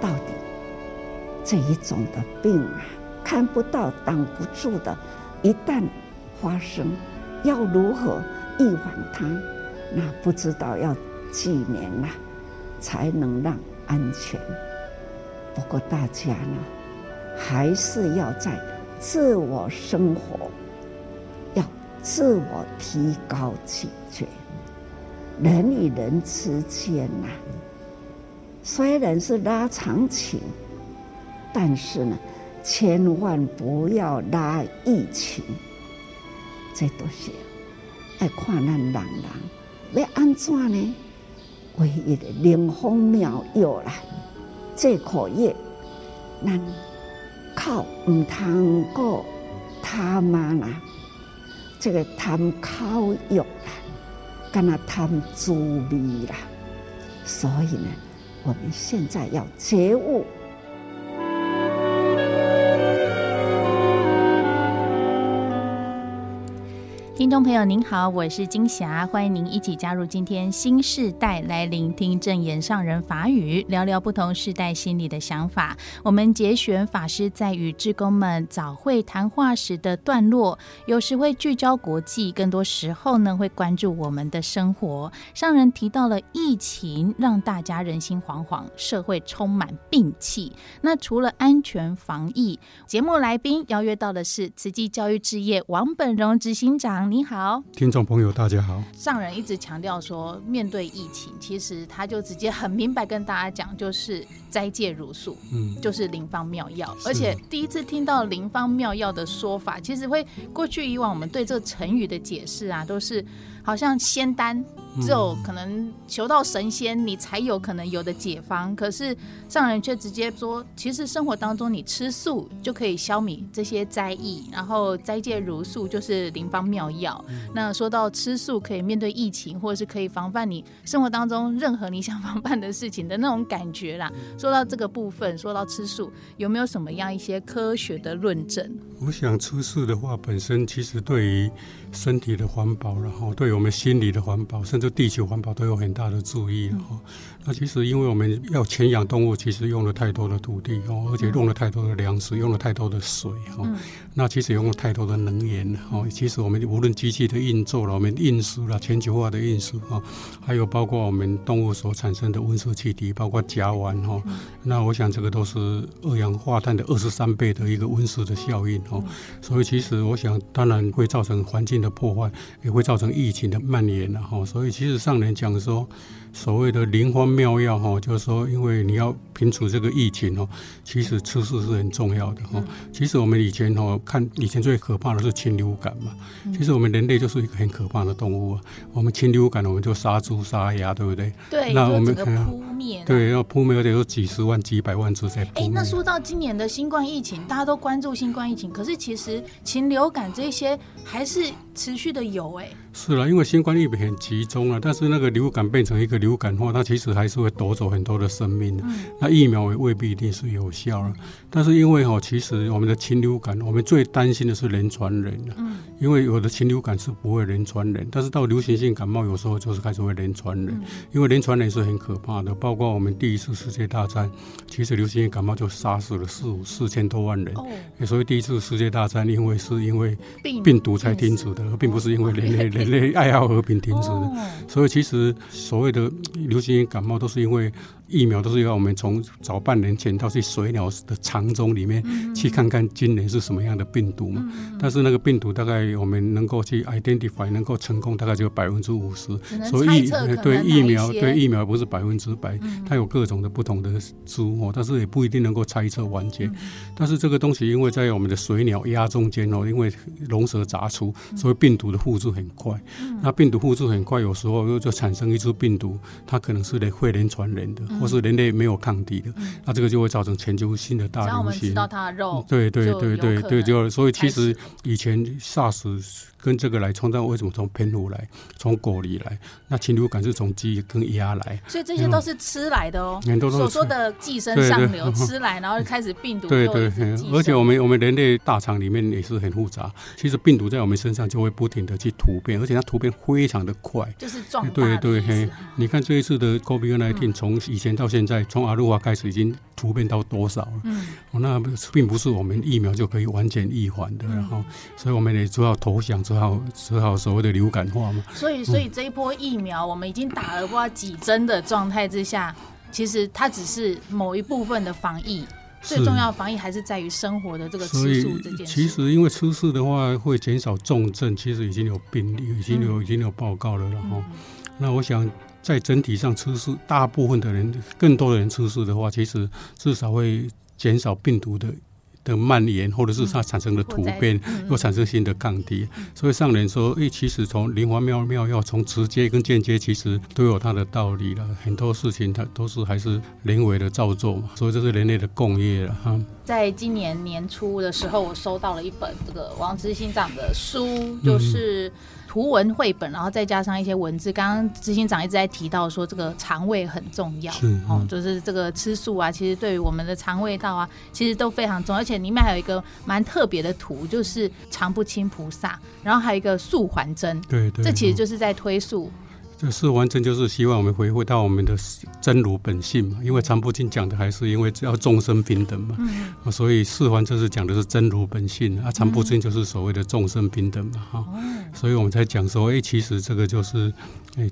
到底这一种的病啊，看不到、挡不住的，一旦发生，要如何预防它？那不知道要几年呐，才能让安全。不过大家呢，还是要在自我生活，要自我提高警觉。人与人之间呐，虽然是拉长情，但是呢，千万不要拉疫情。这都是爱看咱人人要安怎呢？唯一的灵方妙药啦，这可以，咱靠唔通过他妈啦，这个贪烤药啦。跟他谈助力啦，所以呢，我们现在要觉悟。听众朋友您好，我是金霞，欢迎您一起加入今天新世代来聆听证言上人法语，聊聊不同世代心里的想法。我们节选法师在与志工们早会谈话时的段落，有时会聚焦国际，更多时候呢会关注我们的生活。上人提到了疫情让大家人心惶惶，社会充满病气。那除了安全防疫，节目来宾邀约到的是慈济教育置业王本荣执行长。你好，听众朋友，大家好。上人一直强调说，面对疫情，其实他就直接很明白跟大家讲，就是斋戒如素，嗯，就是灵方妙药。而且第一次听到灵方妙药的说法，其实会过去以往我们对这个成语的解释啊，都是好像仙丹。只有可能求到神仙，你才有可能有的解方。可是上人却直接说，其实生活当中你吃素就可以消弭这些灾疫，然后斋戒如素就是灵方妙药。那说到吃素可以面对疫情，或者是可以防范你生活当中任何你想防范的事情的那种感觉啦。说到这个部分，说到吃素，有没有什么样一些科学的论证？我想吃素的话，本身其实对于身体的环保，然后对我们心理的环保，甚至地球环保都有很大的注意。哈，那其实因为我们要圈养动物，其实用了太多的土地哦，而且用了太多的粮食，用了太多的水哈。那其实用了太多的能源哈。其实我们无论机器的运作了，我们运输了，全球化的运输哈，还有包括我们动物所产生的温室气体，包括甲烷哈。那我想这个都是二氧化碳的二十三倍的一个温室的效应哦。所以其实我想，当然会造成环境的破坏也会造成疫情的蔓延了哈，所以其实上人讲说。所谓的灵方妙药哈，就是说，因为你要平除这个疫情哦，其实吃素是很重要的哈。其实我们以前哦，看以前最可怕的是禽流感嘛。其实我们人类就是一个很可怕的动物啊。我们禽流感，我们就杀猪杀鸭，对不对？对。那我们可能扑灭。对，要扑灭，而且有几十万、几百万只在扑灭。哎，那说到今年的新冠疫情，大家都关注新冠疫情，可是其实禽流感这些还是持续的有哎。是了，因为新冠疫情很集中了，但是那个流感变成一个流感化，它其实还是会夺走很多的生命的。嗯、那疫苗也未必一定是有效了，但是因为哈，其实我们的禽流感，我们最担心的是人传人的。嗯。因为有的禽流感是不会人传人，但是到流行性感冒有时候就是开始会人传人。嗯、因为人传人是很可怕的，包括我们第一次世界大战，其实流行性感冒就杀死了四五四千多万人。哦。所以第一次世界大战，因为是因为病毒才停止的，而并不是因为人类人。类爱好和平停止的，所以其实所谓的流行性感冒都是因为。疫苗都是要我们从早半年前到去水鸟的肠中里面去看看今年是什么样的病毒嘛。但是那个病毒大概我们能够去 identify 能够成功大概只有百分之五十。所以疫对疫苗对疫苗不是百分之百，它有各种的不同的株哦，但是也不一定能够猜测完全。但是这个东西因为在我们的水鸟鸭中间哦，因为龙蛇杂出，所以病毒的复制很快。那病毒复制很快，有时候又就产生一只病毒，它可能是人会人传人的。或是人类没有抗体的，嗯、那这个就会造成全球性的大流行。只要我们吃到它的肉，对对对对对，就所以其实以前 SARS。跟这个来创造，为什么从蝙蝠来，从果里来？那禽流感是从鸡跟鸭来，所以这些都是吃来的哦。所说的寄生上流，吃来然后开始病毒。对对，对，而且我们我们人类大肠里面也是很复杂，其实病毒在我们身上就会不停的去突变，而且它突变非常的快，就是壮大。对对嘿，你看这一次的 COVID-19，从以前到现在，从阿鲁瓦开始已经突变到多少了？嗯，那并不是我们疫苗就可以完全预防的，然后，所以我们也只好投降，只好只好所谓的流感化嘛。所以，所以这一波疫苗，我们已经打了不知道几针的状态之下，其实它只是某一部分的防疫，最重要的防疫还是在于生活的这个吃素这件事。其实，因为吃素的话会减少重症，其实已经有病例，已经有已经有报告了，然后，那我想。在整体上吃素，大部分的人，更多的人吃素的话，其实至少会减少病毒的的蔓延，或者是它产生的突变，又产生新的抗体。所以上人说，诶，其实从灵华妙妙药，从直接跟间接，其实都有它的道理了。很多事情它都是还是人为的造作嘛，所以这是人类的共业了哈。在今年年初的时候，我收到了一本这个王之心长的书，就是。图文绘本，然后再加上一些文字。刚刚执行长一直在提到说，这个肠胃很重要，嗯、哦，就是这个吃素啊，其实对于我们的肠胃道啊，其实都非常重要。而且里面还有一个蛮特别的图，就是常不清菩萨，然后还有一个素还真，对对，这其实就是在推素。这是完全就是希望我们回复到我们的真如本性嘛，因为常不经讲的还是因为只要众生平等嘛，嗯、所以四环就是讲的是真如本性啊，常不经就是所谓的众生平等嘛，哈、嗯，所以我们才讲说，哎，其实这个就是。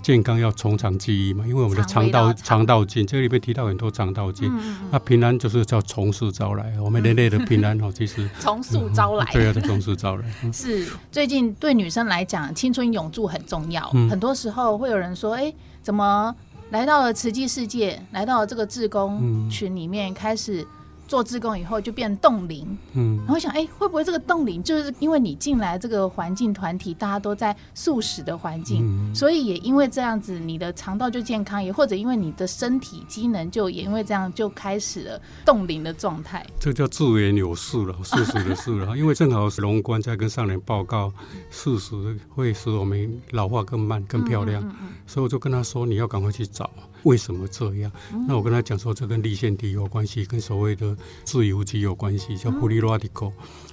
健康要从长计议嘛，因为我们的肠道肠道菌，这里面提到很多肠道菌。那、平安就是叫从速招来，我们人类的平安哦，其实 从速招来。对啊，从速招来。是最近对女生来讲，青春永驻很重要。嗯、很多时候会有人说，哎、欸，怎么来到了慈济世界，来到了这个志工群里面，开始。做志工以后就变冻龄，嗯，然后想，哎、欸，会不会这个冻龄就是因为你进来这个环境团体，大家都在素食的环境，嗯、所以也因为这样子，你的肠道就健康，也或者因为你的身体机能就也因为这样就开始了冻龄的状态。这叫自然有事了，素食的事了，因为正好是龙观在跟上人报告，素食会使我们老化更慢、更漂亮，嗯嗯嗯，所以我就跟他说，你要赶快去找。为什么这样？那我跟他讲说，这跟粒线体有关系，跟所谓的自由基有关系，叫 free radical。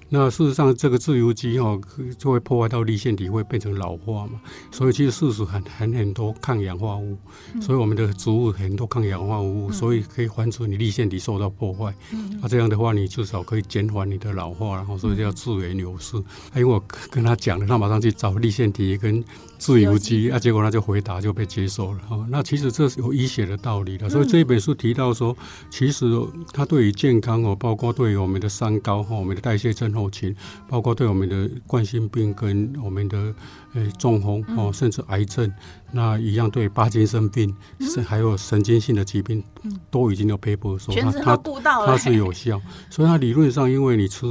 那事实上，这个自由基哦，就会破坏到立腺体，会变成老化嘛。所以其实事实很很很多抗氧化物，所以我们的植物很多抗氧化物，所以可以防止你立腺体受到破坏。那这样的话，你至少可以减缓你的老化，然后所以叫自然流失。因为我跟他讲了，他马上去找立腺体跟。自由基啊，结果他就回答就被接受了哈。那其实这是有医学的道理了，所以这一本书提到说，其实它对于健康哦，包括对于我们的三高哈，我们的代谢症候群，包括对我们的冠心病跟我们的呃中风哦，甚至癌症，那一样对帕金森病是还有神经性的疾病，都已经有 paper 说它它它是有效，所以它理论上因为你吃。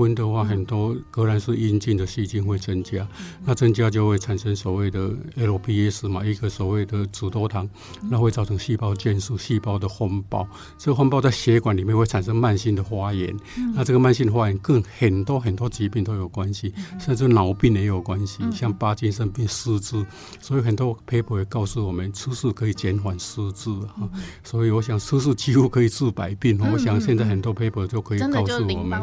荤的话，很多格兰氏阴茎的细菌会增加，那增加就会产生所谓的 LPS 嘛，一个所谓的脂多糖，那会造成细胞减数、细胞的风暴。这个风暴在血管里面会产生慢性的发炎，那这个慢性的发炎跟很多很多疾病都有关系，甚至脑病也有关系，像帕金森病、失智。所以很多 paper 也告诉我们，吃素可以减缓失智啊。所以我想吃素几乎可以治百病。我想现在很多 paper 就可以告诉我们，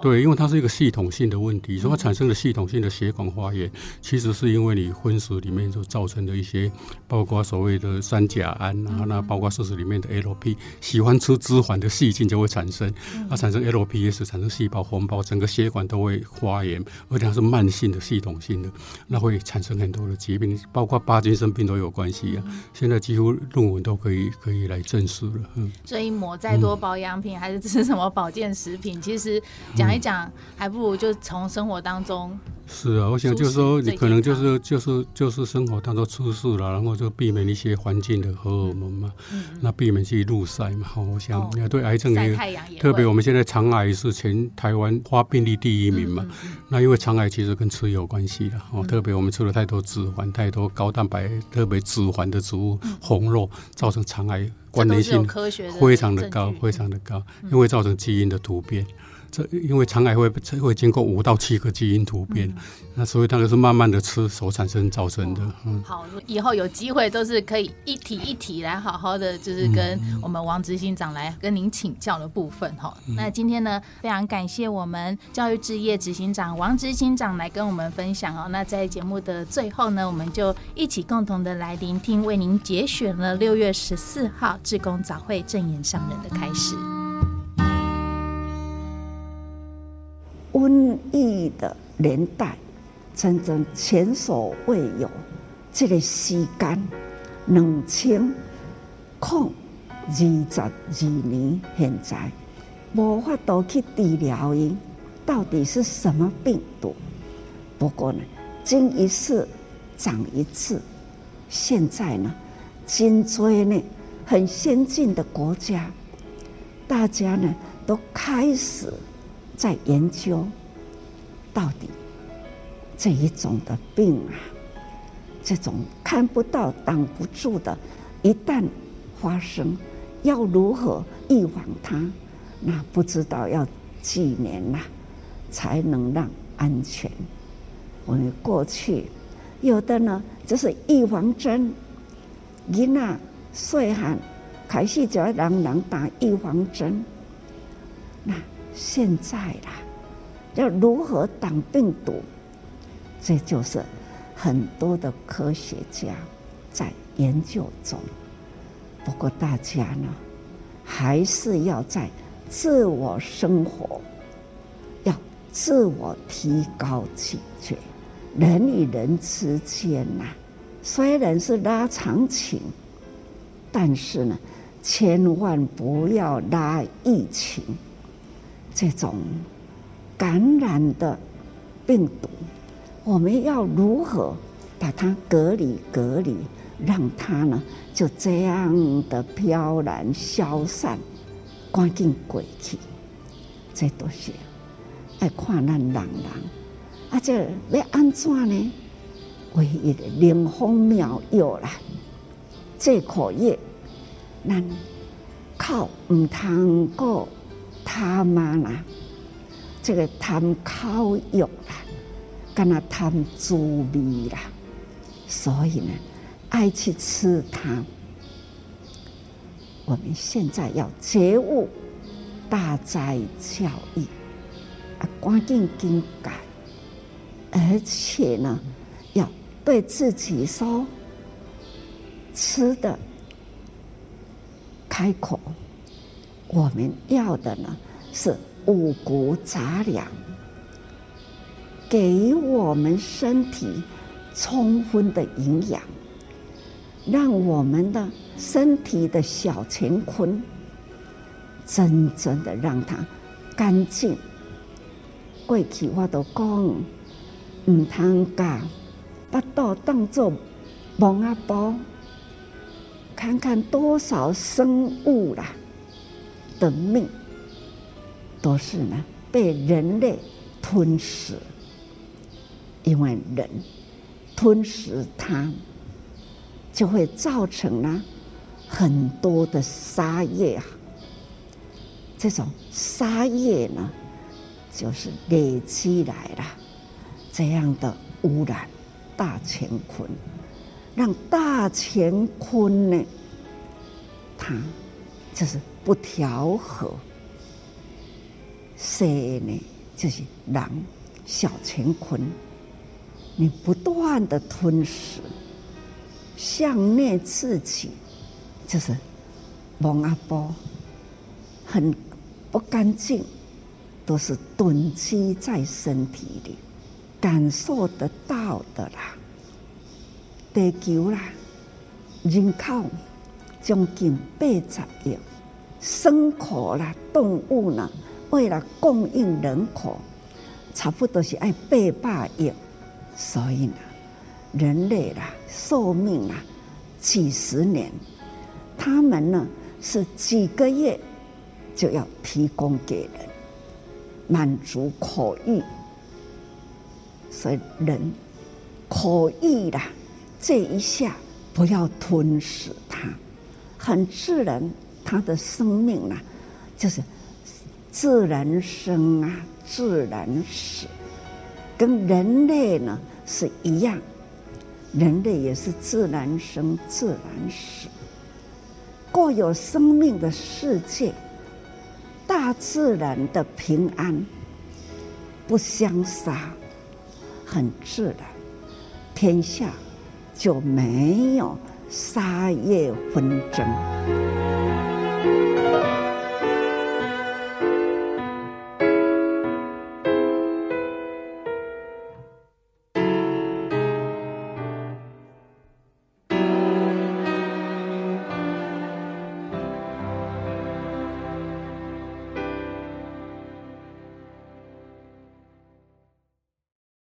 对。因为它是一个系统性的问题，所以它产生的系统性的血管发炎，其实是因为你荤食里面所造成的一些，包括所谓的三甲胺啊，那包括素食里面的 LP，喜欢吃脂肪的细菌就会产生，它产生 LPS，产生细胞红包，整个血管都会发炎，而且它是慢性的、系统性的，那会产生很多的疾病，包括帕金森病都有关系啊。现在几乎论文都可以可以来证实了。嗯，所以抹再多保养品，还是吃什么保健食品，其实讲一讲。还不如就从生活当中。是啊，我想就是说，你可能就是就是就是生活当中出事了，然后就避免一些环境的荷尔蒙嘛，嗯、那避免去入晒嘛。我想，哦、对癌症也，特别我们现在肠癌是全台湾发病率第一名嘛。嗯嗯、那因为肠癌其实跟吃有关系的哦，特别我们吃了太多脂肪、太多高蛋白、特别脂肪的植物、嗯、红肉，造成肠癌关联性非常的高，非常的高，因为造成基因的突变。这因为肠癌会会经过五到七个基因突变，嗯、那所以它就是慢慢的吃所产生造成的。嗯，好，以后有机会都是可以一题一题来好好的，就是跟我们王执行长来跟您请教的部分哈。嗯、那今天呢，非常感谢我们教育置业执行长王执行长来跟我们分享哦。那在节目的最后呢，我们就一起共同的来聆听，为您节选了六月十四号志工早会正言上人的开始。瘟疫的年代，真正前所未有。这个时间，两千零二十二年，现在无法度去治疗伊，到底是什么病毒？不过呢，经一事长一智。现在呢，颈椎呢，很先进的国家，大家呢都开始。在研究到底这一种的病啊，这种看不到、挡不住的，一旦发生，要如何预防它？那不知道要几年呐，才能让安全。我们过去有的呢，就是预防针，一那岁寒开始就要让人打预防针，那。现在啦，要如何挡病毒？这就是很多的科学家在研究中。不过大家呢，还是要在自我生活，要自我提高警觉。人与人之间呐，虽然是拉长情，但是呢，千万不要拉疫情。这种感染的病毒，我们要如何把它隔离隔离，让它呢就这样的飘然消散，赶紧过去？这都是爱看咱人人，啊，这要安怎呢？唯一的灵方妙药啦，这可以，咱靠唔通过。他妈啦，这个贪烤肉啦，跟那贪滋味啦，所以呢，爱去吃它。我们现在要觉悟，大哉教育啊，赶紧更改，而且呢，要对自己说，吃的开口。我们要的呢是五谷杂粮，给我们身体充分的营养，让我们的身体的小乾坤真正的让它干净。过去我都讲，唔通把巴肚当作蒙阿包，看看多少生物啦。的命都是呢被人类吞噬，因为人吞噬它，就会造成了很多的杀业啊。这种杀业呢，就是累积来了这样的污染大乾坤，让大乾坤呢，它就是。不调和，谁呢？就是人小乾坤，你不断的吞噬，向内自己，就是蒙阿波，很不干净，都是囤积在身体里，感受得到的啦。地球啦，人口将近八十亿。牲口啦，动物呢，为了供应人口，差不多是爱八百亿，所以呢，人类啦，寿命啊，几十年，他们呢是几个月就要提供给人，满足口欲，所以人口欲啦，这一下不要吞噬它，很自然。他的生命呢，就是自然生啊，自然死，跟人类呢是一样，人类也是自然生，自然死，过有生命的世界，大自然的平安，不相杀，很自然，天下就没有杀业纷争。